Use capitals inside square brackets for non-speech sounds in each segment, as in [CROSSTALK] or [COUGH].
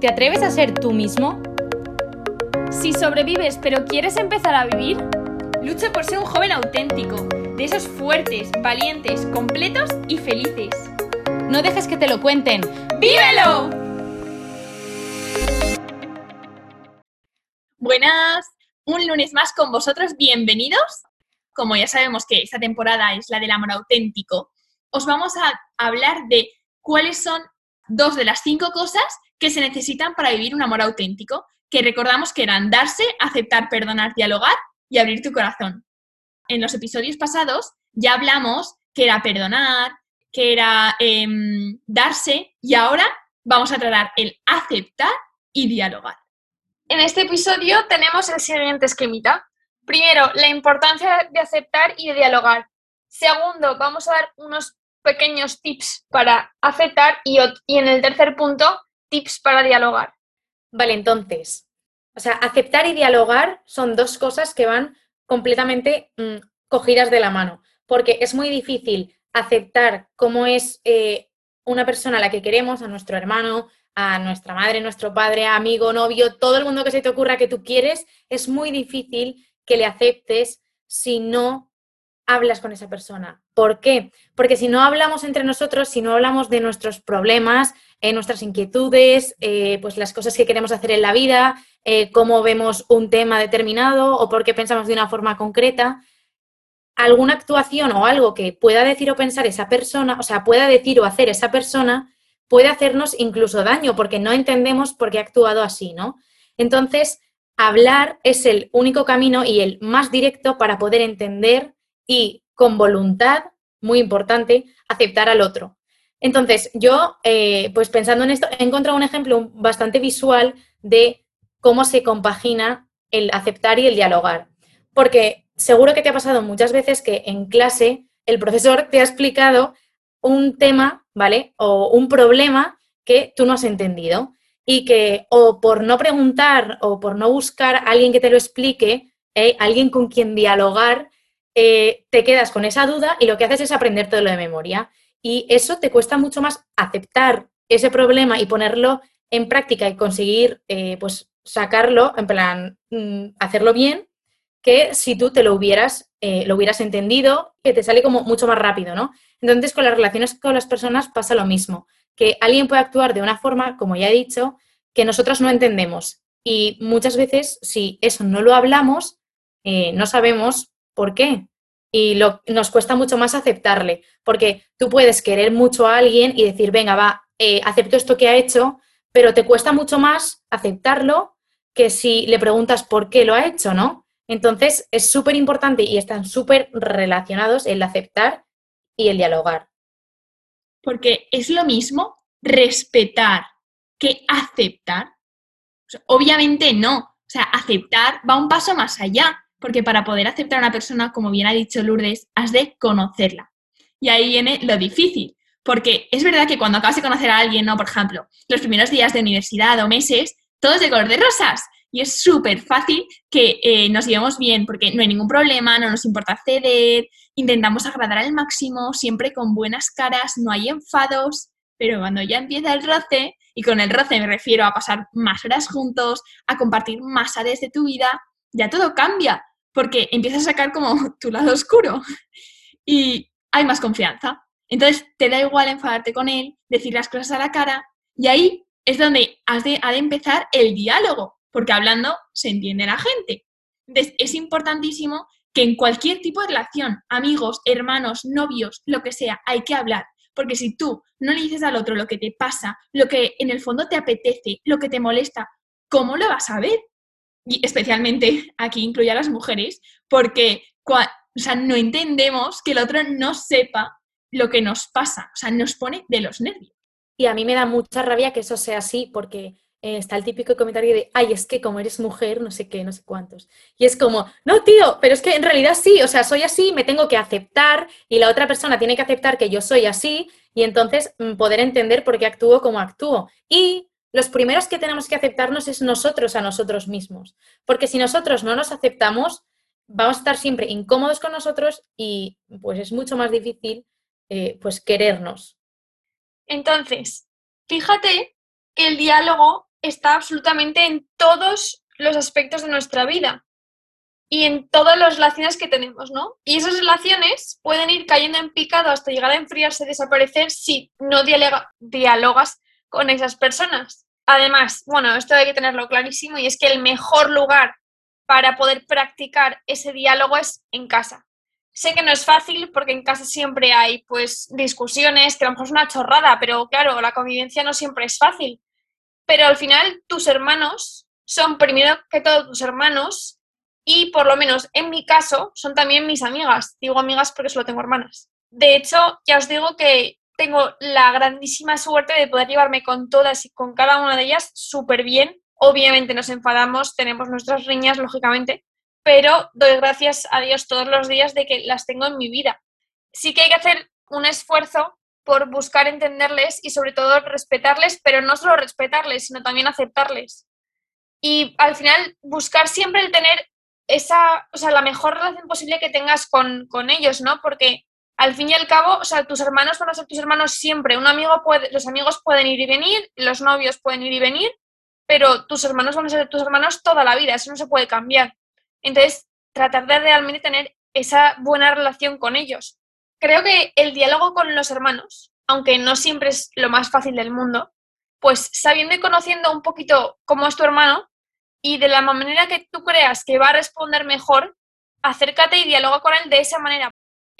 ¿Te atreves a ser tú mismo? Si sobrevives pero quieres empezar a vivir, lucha por ser un joven auténtico, de esos fuertes, valientes, completos y felices. No dejes que te lo cuenten. ¡Vívelo! Buenas, un lunes más con vosotros, bienvenidos. Como ya sabemos que esta temporada es la del amor auténtico, os vamos a hablar de cuáles son dos de las cinco cosas que se necesitan para vivir un amor auténtico, que recordamos que eran darse, aceptar, perdonar, dialogar y abrir tu corazón. En los episodios pasados ya hablamos que era perdonar, que era em, darse y ahora vamos a tratar el aceptar y dialogar. En este episodio tenemos el siguiente esquemita. Primero, la importancia de aceptar y de dialogar. Segundo, vamos a dar unos pequeños tips para aceptar y, y en el tercer punto, tips para dialogar. Vale, entonces, o sea, aceptar y dialogar son dos cosas que van completamente mm, cogidas de la mano, porque es muy difícil aceptar cómo es eh, una persona a la que queremos, a nuestro hermano, a nuestra madre, nuestro padre, amigo, novio, todo el mundo que se te ocurra que tú quieres, es muy difícil que le aceptes si no hablas con esa persona. ¿Por qué? Porque si no hablamos entre nosotros, si no hablamos de nuestros problemas, eh, nuestras inquietudes, eh, pues las cosas que queremos hacer en la vida, eh, cómo vemos un tema determinado o por qué pensamos de una forma concreta, alguna actuación o algo que pueda decir o pensar esa persona, o sea, pueda decir o hacer esa persona, puede hacernos incluso daño porque no entendemos por qué ha actuado así, ¿no? Entonces, hablar es el único camino y el más directo para poder entender y con voluntad, muy importante, aceptar al otro. Entonces, yo, eh, pues pensando en esto, he encontrado un ejemplo bastante visual de cómo se compagina el aceptar y el dialogar. Porque seguro que te ha pasado muchas veces que en clase el profesor te ha explicado un tema, ¿vale? O un problema que tú no has entendido y que o por no preguntar o por no buscar a alguien que te lo explique, ¿eh? alguien con quien dialogar, eh, te quedas con esa duda y lo que haces es aprender todo lo de memoria. Y eso te cuesta mucho más aceptar ese problema y ponerlo en práctica y conseguir, eh, pues, sacarlo, en plan, mm, hacerlo bien, que si tú te lo hubieras, eh, lo hubieras entendido, que te sale como mucho más rápido, ¿no? Entonces, con las relaciones con las personas pasa lo mismo, que alguien puede actuar de una forma, como ya he dicho, que nosotros no entendemos. Y muchas veces, si eso no lo hablamos, no sabemos ¿Por qué? Y nos cuesta mucho más aceptarle, porque tú puedes querer mucho a alguien y decir, venga, va, eh, acepto esto que ha hecho, pero te cuesta mucho más aceptarlo que si le preguntas por qué lo ha hecho, ¿no? Entonces, es súper importante y están súper relacionados el aceptar y el dialogar. Porque es lo mismo respetar que aceptar. obviamente no. O sea, aceptar va un paso más allá porque para poder aceptar a una persona, como bien ha dicho Lourdes, has de conocerla. Y ahí viene lo difícil, porque es verdad que cuando acabas de conocer a alguien, ¿no? Por ejemplo, los primeros días de universidad o meses, todo es de color de rosas. Y es súper fácil que eh, nos llevemos bien, porque no hay ningún problema, no nos importa ceder, intentamos agradar al máximo, siempre con buenas caras, no hay enfados, pero cuando ya empieza el roce, y con el roce me refiero a pasar más horas juntos, a compartir más áreas de tu vida, ya todo cambia, porque empiezas a sacar como [LAUGHS] tu lado oscuro y hay más confianza. Entonces te da igual enfadarte con él, decir las cosas a la cara y ahí es donde has de, ha de empezar el diálogo, porque hablando se entiende la gente. Entonces es importantísimo que en cualquier tipo de relación, amigos, hermanos, novios, lo que sea, hay que hablar. Porque si tú no le dices al otro lo que te pasa, lo que en el fondo te apetece, lo que te molesta, ¿cómo lo vas a ver? Y especialmente aquí incluye a las mujeres, porque no entendemos que el otro no sepa lo que nos pasa, o sea, nos pone de los nervios. Y a mí me da mucha rabia que eso sea así, porque eh, está el típico comentario de, ay, es que como eres mujer, no sé qué, no sé cuántos. Y es como, no, tío, pero es que en realidad sí, o sea, soy así, me tengo que aceptar y la otra persona tiene que aceptar que yo soy así y entonces mm, poder entender por qué actúo como actúo. Y los primeros que tenemos que aceptarnos es nosotros a nosotros mismos, porque si nosotros no nos aceptamos, vamos a estar siempre incómodos con nosotros y pues es mucho más difícil eh, pues querernos. Entonces, fíjate que el diálogo está absolutamente en todos los aspectos de nuestra vida y en todas las relaciones que tenemos, ¿no? Y esas relaciones pueden ir cayendo en picado hasta llegar a enfriarse, desaparecer si no dialogas con esas personas. Además, bueno, esto hay que tenerlo clarísimo y es que el mejor lugar para poder practicar ese diálogo es en casa. Sé que no es fácil porque en casa siempre hay pues discusiones, que a lo mejor es una chorrada, pero claro, la convivencia no siempre es fácil. Pero al final tus hermanos son primero que todo tus hermanos y por lo menos en mi caso son también mis amigas. Digo amigas porque solo tengo hermanas. De hecho, ya os digo que tengo la grandísima suerte de poder llevarme con todas y con cada una de ellas súper bien. Obviamente nos enfadamos, tenemos nuestras riñas, lógicamente, pero doy gracias a Dios todos los días de que las tengo en mi vida. Sí que hay que hacer un esfuerzo por buscar entenderles y sobre todo respetarles, pero no solo respetarles, sino también aceptarles. Y al final buscar siempre el tener esa, o sea, la mejor relación posible que tengas con, con ellos, ¿no? Porque al fin y al cabo, o sea, tus hermanos van a ser tus hermanos siempre. Un amigo puede, los amigos pueden ir y venir, los novios pueden ir y venir, pero tus hermanos van a ser tus hermanos toda la vida, eso no se puede cambiar. Entonces, tratar de realmente tener esa buena relación con ellos. Creo que el diálogo con los hermanos, aunque no siempre es lo más fácil del mundo, pues sabiendo y conociendo un poquito cómo es tu hermano y de la manera que tú creas que va a responder mejor, acércate y dialoga con él de esa manera.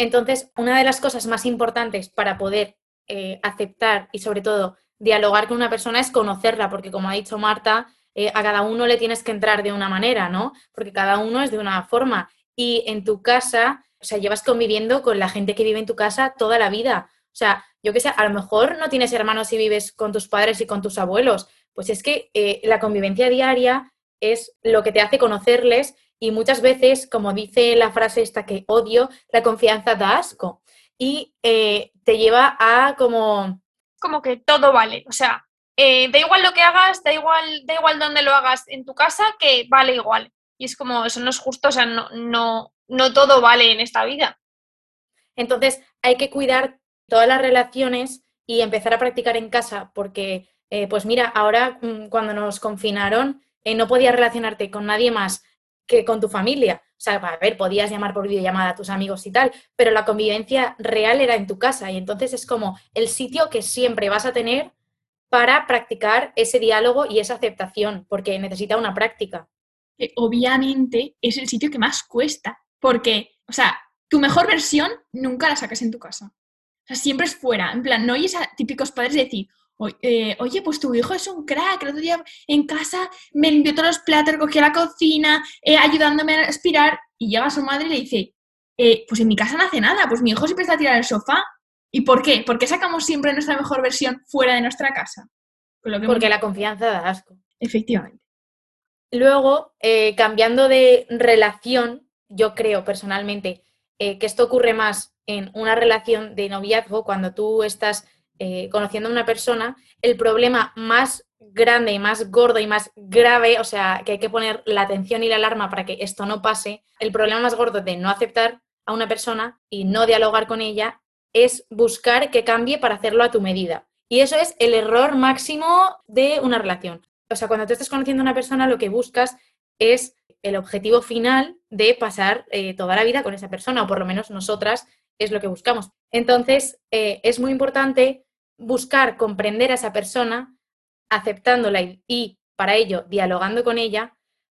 Entonces, una de las cosas más importantes para poder eh, aceptar y sobre todo dialogar con una persona es conocerla, porque como ha dicho Marta, eh, a cada uno le tienes que entrar de una manera, ¿no? Porque cada uno es de una forma. Y en tu casa, o sea, llevas conviviendo con la gente que vive en tu casa toda la vida. O sea, yo qué sé, a lo mejor no tienes hermanos y vives con tus padres y con tus abuelos. Pues es que eh, la convivencia diaria es lo que te hace conocerles y muchas veces, como dice la frase esta que odio, la confianza da asco y eh, te lleva a como... Como que todo vale, o sea, eh, da igual lo que hagas, da igual, da igual dónde lo hagas en tu casa, que vale igual. Y es como, eso no es justo, o sea, no, no, no todo vale en esta vida. Entonces, hay que cuidar todas las relaciones y empezar a practicar en casa, porque, eh, pues mira, ahora mm, cuando nos confinaron, no podías relacionarte con nadie más que con tu familia. O sea, a ver, podías llamar por videollamada a tus amigos y tal, pero la convivencia real era en tu casa y entonces es como el sitio que siempre vas a tener para practicar ese diálogo y esa aceptación, porque necesita una práctica. Obviamente es el sitio que más cuesta, porque, o sea, tu mejor versión nunca la sacas en tu casa. O sea, siempre es fuera. En plan, no oyes a típicos padres decir, eh, oye, pues tu hijo es un crack, el otro día en casa me limpió todos los platos, cogió la cocina, eh, ayudándome a respirar, y llega su madre y le dice, eh, pues en mi casa no hace nada, pues mi hijo siempre está tirado en el sofá. ¿Y por qué? ¿Por qué sacamos siempre nuestra mejor versión fuera de nuestra casa? Porque la confianza da asco. Efectivamente. Luego, cambiando de relación, yo creo personalmente que esto ocurre más en una relación de noviazgo, cuando tú estás eh, conociendo a una persona, el problema más grande y más gordo y más grave, o sea, que hay que poner la atención y la alarma para que esto no pase, el problema más gordo de no aceptar a una persona y no dialogar con ella es buscar que cambie para hacerlo a tu medida. Y eso es el error máximo de una relación. O sea, cuando tú estás conociendo a una persona, lo que buscas es el objetivo final de pasar eh, toda la vida con esa persona, o por lo menos nosotras es lo que buscamos. Entonces, eh, es muy importante buscar comprender a esa persona, aceptándola y, para ello dialogando con ella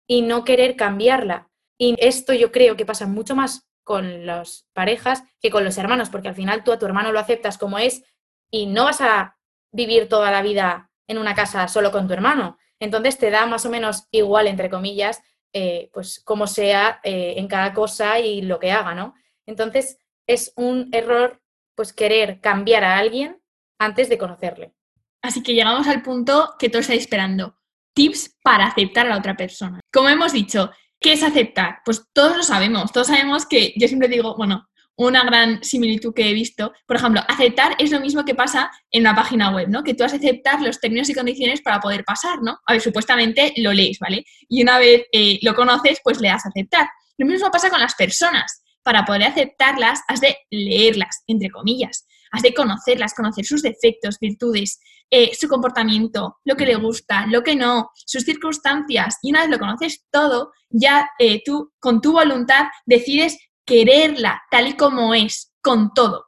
y no querer cambiarla. Y esto yo creo que pasa mucho más con las parejas que con los hermanos, porque al final tú a tu hermano lo aceptas como es y no vas a vivir toda la vida en una casa solo con tu hermano. Entonces te da más o menos igual, entre comillas, eh, pues como sea eh, en cada cosa y lo que haga, ¿no? Entonces es un error pues querer cambiar a alguien antes de conocerle. Así que llegamos al punto que todos estáis esperando. Tips para aceptar a la otra persona. Como hemos dicho, ¿qué es aceptar? Pues todos lo sabemos. Todos sabemos que yo siempre digo, bueno, una gran similitud que he visto. Por ejemplo, aceptar es lo mismo que pasa en una página web, ¿no? Que tú has de aceptar los términos y condiciones para poder pasar, ¿no? A ver, supuestamente lo lees, ¿vale? Y una vez eh, lo conoces, pues le das a aceptar. Lo mismo pasa con las personas. Para poder aceptarlas, has de leerlas, entre comillas has de conocerlas, conocer sus defectos, virtudes, eh, su comportamiento, lo que le gusta, lo que no, sus circunstancias. Y una vez lo conoces todo, ya eh, tú con tu voluntad decides quererla tal y como es, con todo.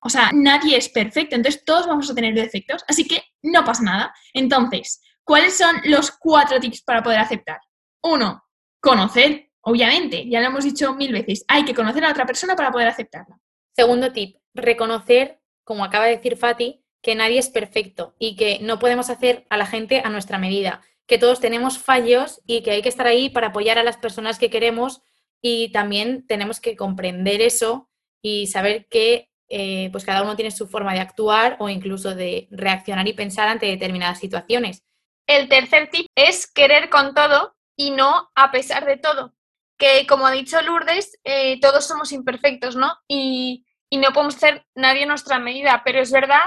O sea, nadie es perfecto, entonces todos vamos a tener defectos, así que no pasa nada. Entonces, ¿cuáles son los cuatro tips para poder aceptar? Uno, conocer, obviamente, ya lo hemos dicho mil veces, hay que conocer a otra persona para poder aceptarla. Segundo tip, reconocer, como acaba de decir Fati, que nadie es perfecto y que no podemos hacer a la gente a nuestra medida, que todos tenemos fallos y que hay que estar ahí para apoyar a las personas que queremos y también tenemos que comprender eso y saber que eh, pues cada uno tiene su forma de actuar o incluso de reaccionar y pensar ante determinadas situaciones. El tercer tip es querer con todo y no a pesar de todo. Que como ha dicho Lourdes, eh, todos somos imperfectos, ¿no? Y, no podemos ser nadie nuestra medida, pero es verdad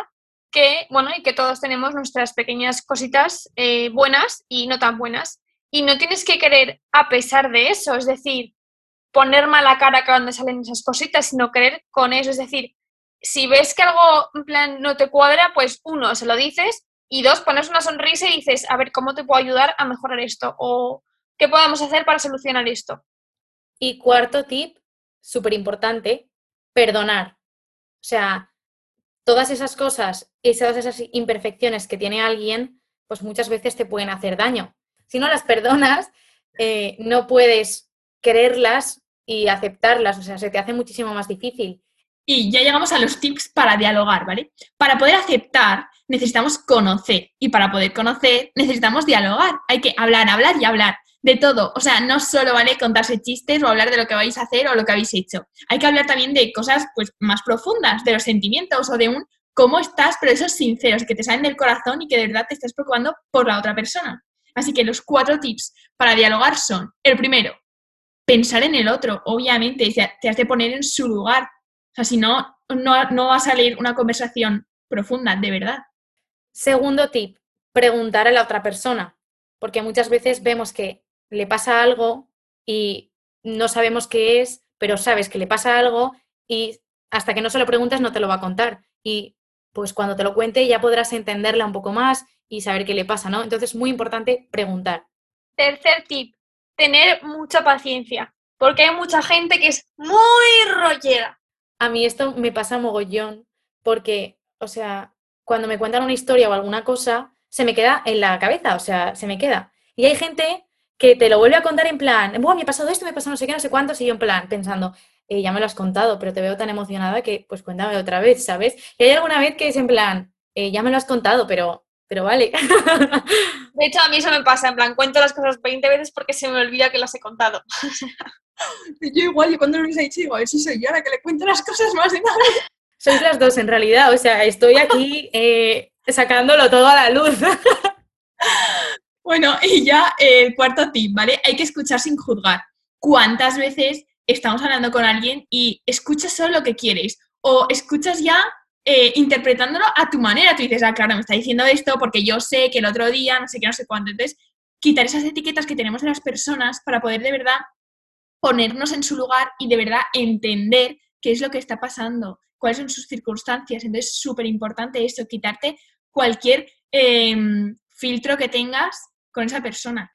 que, bueno, y que todos tenemos nuestras pequeñas cositas eh, buenas y no tan buenas. Y no tienes que querer a pesar de eso, es decir, poner mala cara cuando salen esas cositas, sino querer con eso. Es decir, si ves que algo en plan no te cuadra, pues uno, se lo dices y dos, pones una sonrisa y dices, a ver, ¿cómo te puedo ayudar a mejorar esto? O ¿qué podemos hacer para solucionar esto? Y cuarto tip, súper importante, perdonar. O sea, todas esas cosas y todas esas imperfecciones que tiene alguien, pues muchas veces te pueden hacer daño. Si no las perdonas, eh, no puedes quererlas y aceptarlas, o sea, se te hace muchísimo más difícil. Y ya llegamos a los tips para dialogar, ¿vale? Para poder aceptar necesitamos conocer y para poder conocer necesitamos dialogar. Hay que hablar, hablar y hablar de todo. O sea, no solo vale contarse chistes o hablar de lo que vais a hacer o lo que habéis hecho. Hay que hablar también de cosas pues más profundas, de los sentimientos o de un cómo estás, pero esos sinceros, que te salen del corazón y que de verdad te estás preocupando por la otra persona. Así que los cuatro tips para dialogar son, el primero, pensar en el otro, obviamente, te has de poner en su lugar, sea, si no, no, va a salir una conversación profunda, de verdad. Segundo tip, preguntar a la otra persona, porque muchas veces vemos que le pasa algo y no sabemos qué es, pero sabes que le pasa algo y hasta que no se lo preguntes no te lo va a contar. Y pues cuando te lo cuente ya podrás entenderla un poco más y saber qué le pasa, ¿no? Entonces es muy importante preguntar. Tercer tip, tener mucha paciencia, porque hay mucha gente que es muy rollera a mí esto me pasa mogollón porque, o sea, cuando me cuentan una historia o alguna cosa, se me queda en la cabeza, o sea, se me queda. Y hay gente que te lo vuelve a contar en plan, bueno, me ha pasado esto, me ha pasado no sé qué, no sé cuánto, y yo en plan pensando, eh, ya me lo has contado, pero te veo tan emocionada que pues cuéntame otra vez, ¿sabes? Y hay alguna vez que es en plan, eh, ya me lo has contado, pero, pero vale. [LAUGHS] De hecho, a mí eso me pasa, en plan, cuento las cosas 20 veces porque se me olvida que las he contado. [LAUGHS] yo igual, yo cuando lo he dicho, digo, a ver si soy yo la que le cuento las cosas más de nada. [LAUGHS] Sois las dos en realidad, o sea, estoy aquí eh, sacándolo todo a la luz. Bueno, [LAUGHS] y ya el cuarto tip, ¿vale? Hay que escuchar sin juzgar. ¿Cuántas veces estamos hablando con alguien y escuchas solo lo que quieres? O escuchas ya eh, interpretándolo a tu manera. Tú dices, ah, claro, me está diciendo esto porque yo sé que el otro día, no sé qué, no sé cuánto. Entonces, quitar esas etiquetas que tenemos de las personas para poder de verdad ponernos en su lugar y de verdad entender qué es lo que está pasando, cuáles son sus circunstancias. Entonces, es súper importante eso, quitarte cualquier em, filtro que tengas con esa persona.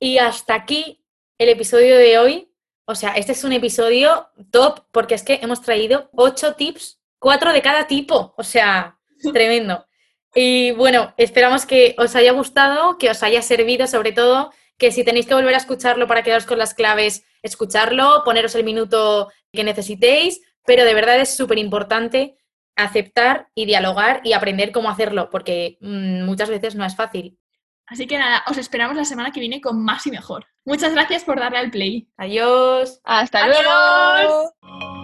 Y hasta aquí el episodio de hoy. O sea, este es un episodio top porque es que hemos traído ocho tips, cuatro de cada tipo. O sea, [LAUGHS] tremendo. Y bueno, esperamos que os haya gustado, que os haya servido sobre todo que si tenéis que volver a escucharlo para quedaros con las claves, escucharlo, poneros el minuto que necesitéis, pero de verdad es súper importante aceptar y dialogar y aprender cómo hacerlo, porque mm, muchas veces no es fácil. Así que nada, os esperamos la semana que viene con más y mejor. Muchas gracias por darle al play. Adiós. Hasta luego.